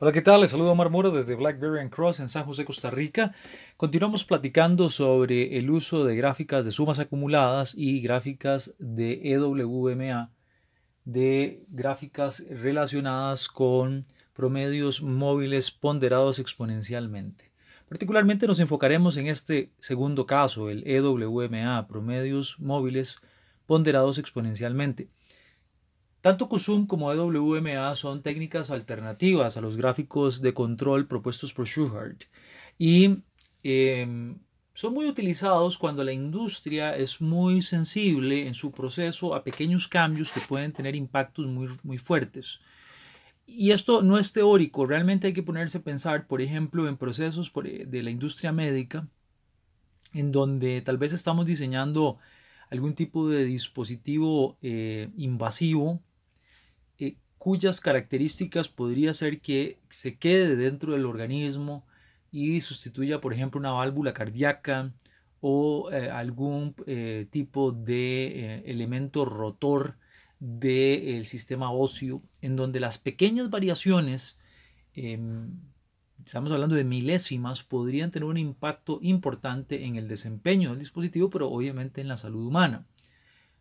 Hola, ¿qué tal? Les saludo Omar Moro desde Blackberry and Cross en San José, Costa Rica. Continuamos platicando sobre el uso de gráficas de sumas acumuladas y gráficas de EWMA, de gráficas relacionadas con promedios móviles ponderados exponencialmente. Particularmente nos enfocaremos en este segundo caso, el EWMA, promedios móviles ponderados exponencialmente. Tanto CUSUM como EWMA son técnicas alternativas a los gráficos de control propuestos por Schuhart y em, son muy utilizados cuando la industria es muy sensible en su proceso a pequeños cambios que pueden tener impactos muy, muy fuertes. Y esto no es teórico, realmente hay que ponerse a pensar, por ejemplo, en procesos de la industria médica, en donde tal vez estamos diseñando algún tipo de dispositivo eh, invasivo cuyas características podría ser que se quede dentro del organismo y sustituya, por ejemplo, una válvula cardíaca o eh, algún eh, tipo de eh, elemento rotor del sistema óseo, en donde las pequeñas variaciones, em, estamos hablando de milésimas, podrían tener un impacto importante en el desempeño del dispositivo, pero obviamente en la salud humana.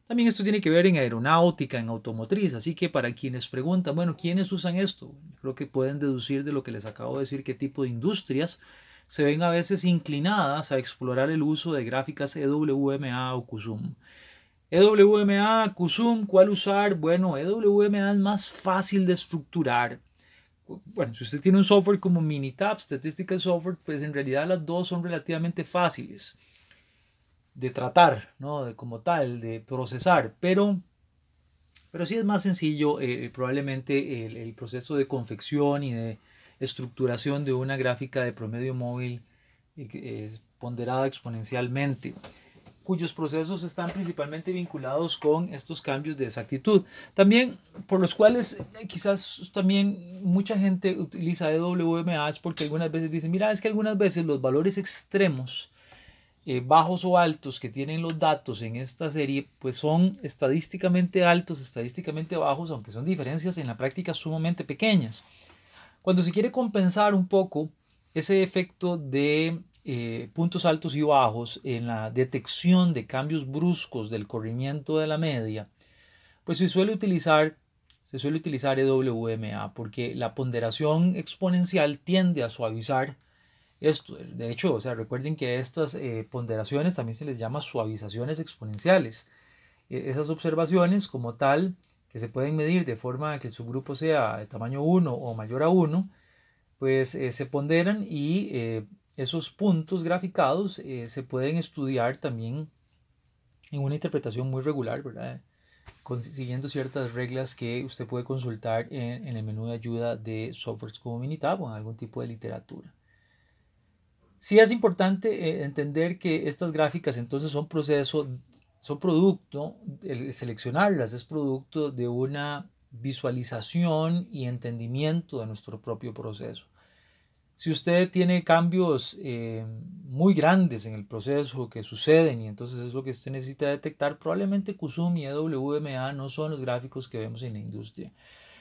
También esto tiene que ver en aeronáutica, en automotriz, así que para quienes preguntan, bueno, ¿quiénes usan esto? Creo que pueden deducir de lo que les acabo de decir qué tipo de industrias se ven a veces inclinadas a explorar el uso de gráficas EWMA o CUSUM. EWMA, CUSUM, ¿cuál usar? Bueno, EWMA es más fácil de estructurar. Bueno, si usted tiene un software como Minitab, Statistical Software, pues en realidad las dos son relativamente fáciles de tratar, ¿no? De, como tal, de procesar, pero, pero sí es más sencillo eh, probablemente el, proceso de confección y de estructuración de una gráfica de promedio móvil eh, ponderada exponencialmente cuyos procesos están principalmente vinculados con estos cambios de exactitud. También por los cuales eh, quizás también mucha gente utiliza EWMA es porque algunas veces dicen, mira, es que algunas veces los valores extremos eh, bajos o altos que tienen los datos en esta serie, pues son estadísticamente altos, estadísticamente bajos, aunque son diferencias en la práctica sumamente pequeñas. Cuando se quiere compensar un poco ese efecto de eh, puntos altos y bajos en la detección de cambios bruscos del corrimiento de la media, pues se suele utilizar se suele utilizar EWMA porque la ponderación exponencial tiende a suavizar esto. De hecho, o sea, recuerden que estas eh, ponderaciones también se les llama suavizaciones exponenciales. E, esas observaciones como tal, que se pueden medir de forma que el subgrupo sea de tamaño 1 o mayor a 1, pues eh, se ponderan y eh, esos puntos graficados se pueden estudiar también en una interpretación muy regular, ¿verdad? siguiendo ciertas reglas que usted puede consultar en, en el menú de ayuda de softwares como Minitab o en algún tipo de literatura. Sí es importante eh, entender que estas gráficas entonces son proceso, son producto, el seleccionarlas es producto de una visualización y entendimiento de nuestro propio proceso. Si usted tiene cambios eh, muy grandes en el proceso que suceden y entonces es lo que usted necesita detectar, probablemente CUSUM y EWMA no son los gráficos que vemos en la industria.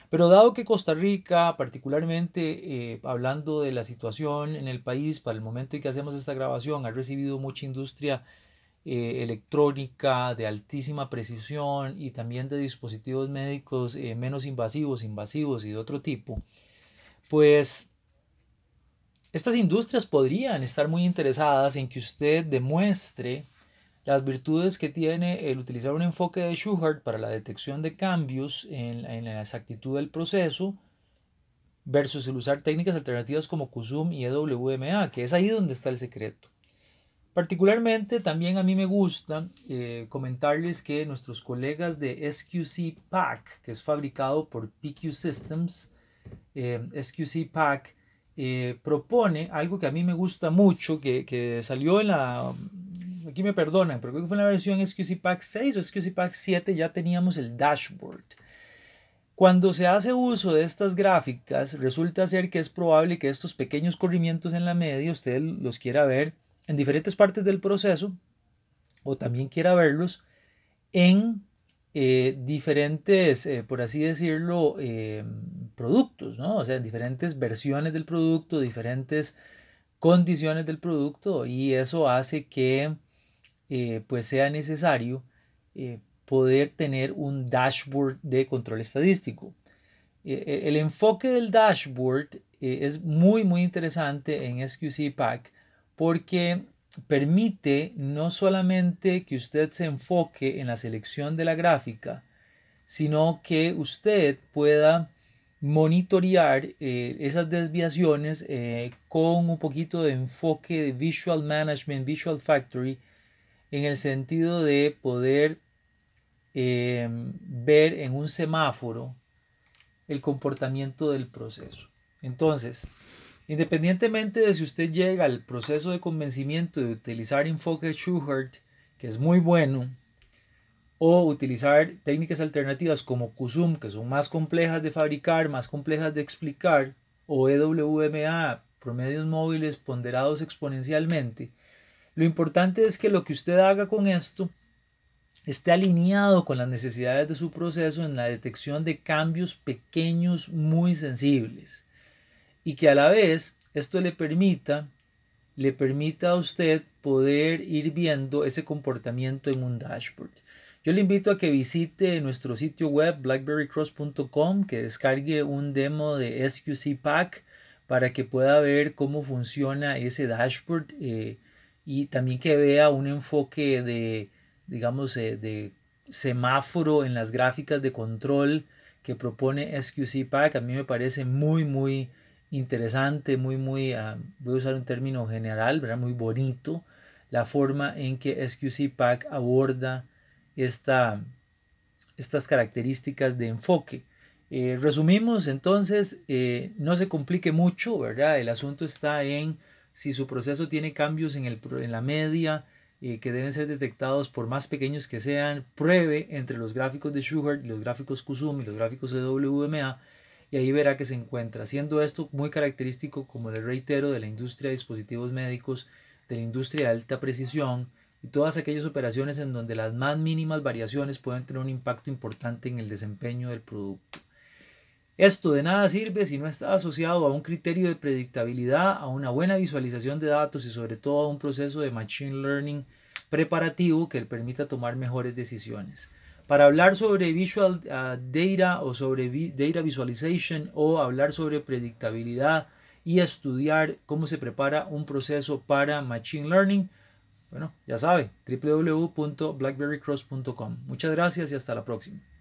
Pero dado que Costa Rica, particularmente eh, hablando de la situación en el país, para el momento en que hacemos esta grabación, ha recibido mucha industria eh, electrónica de altísima precisión y también de dispositivos médicos eh, menos invasivos, invasivos y de otro tipo, pues estas industrias podrían estar muy interesadas en que usted demuestre las virtudes que tiene el utilizar un enfoque de Schuhart para la detección de cambios en, la exactitud del proceso versus el usar técnicas alternativas como CUSUM y EWMA, que es ahí donde está el secreto. Particularmente también a mí me gusta eh, comentarles que nuestros colegas de SQC Pack, que es fabricado por PQ Systems, eh, SQC Pack eh, propone algo que a mí me gusta mucho, que, que salió en la aquí me perdonan, pero creo que fue en la versión SQC Pack 6 o SQC Pack 7 ya teníamos el dashboard. Cuando se hace uso de estas gráficas, resulta ser que es probable que estos pequeños corrimientos en la media usted los quiera ver en diferentes partes del proceso o también quiera verlos en eh, diferentes, por así decirlo, productos, ¿no? O sea, diferentes versiones del producto, diferentes condiciones del producto y eso hace que pues sea necesario poder tener un dashboard de control estadístico. el enfoque del dashboard es muy muy interesante en SQC Pack porque permite no solamente que usted se enfoque en la selección de la gráfica, sino que usted pueda monitorear eh, esas desviaciones eh, con un poquito de enfoque de Visual Management, Visual Factory, en el sentido de poder em, ver en un semáforo el comportamiento del proceso. Entonces, Independientemente de si usted llega al proceso de convencimiento de utilizar enfoque Schuhart, que es muy bueno, o utilizar técnicas alternativas como CUSUM, que son más complejas de fabricar, más complejas de explicar, o EWMA, promedios móviles ponderados exponencialmente, lo importante es que lo que usted haga con esto esté alineado con las necesidades de su proceso en la detección de cambios pequeños muy sensibles y que a la vez esto le permita le permita a usted poder ir viendo ese comportamiento en un dashboard. Yo le invito a que visite nuestro sitio web blackberrycross.com, que descargue un demo de SQC Pack para que pueda ver cómo funciona ese dashboard eh, y también que vea un enfoque de, digamos, de semáforo en las gráficas de control que propone SQC Pack. A mí me parece muy, muy interesante, muy, muy, ah, voy a usar un término general, ¿verdad? muy bonito, la forma en que SQC Pack aborda esta, estas características de enfoque. Eh, resumimos entonces, eh, no se complique mucho, ¿verdad? El asunto está en si su proceso tiene cambios en, el, en la media eh, que deben ser detectados por más pequeños que sean, pruebe entre los gráficos de Sugar, los gráficos QSUM y los gráficos de WMA y ahí verá que se encuentra. Haciendo esto muy característico, como le reitero, de la industria de dispositivos médicos, de la industria de alta precisión y todas aquellas operaciones en donde las más mínimas variaciones pueden tener un impacto importante en el desempeño del producto. Esto de nada sirve si no está asociado a un criterio de predictabilidad, a una buena visualización de datos y sobre todo a un proceso de machine learning preparativo que le permita tomar mejores decisiones. Para hablar sobre Visual ah, Data o sobre Data Visualization o hablar sobre predictabilidad y estudiar cómo se prepara un proceso para Machine Learning, bueno, ya sabe, www.blackberrycross.com. Muchas gracias y hasta la próxima.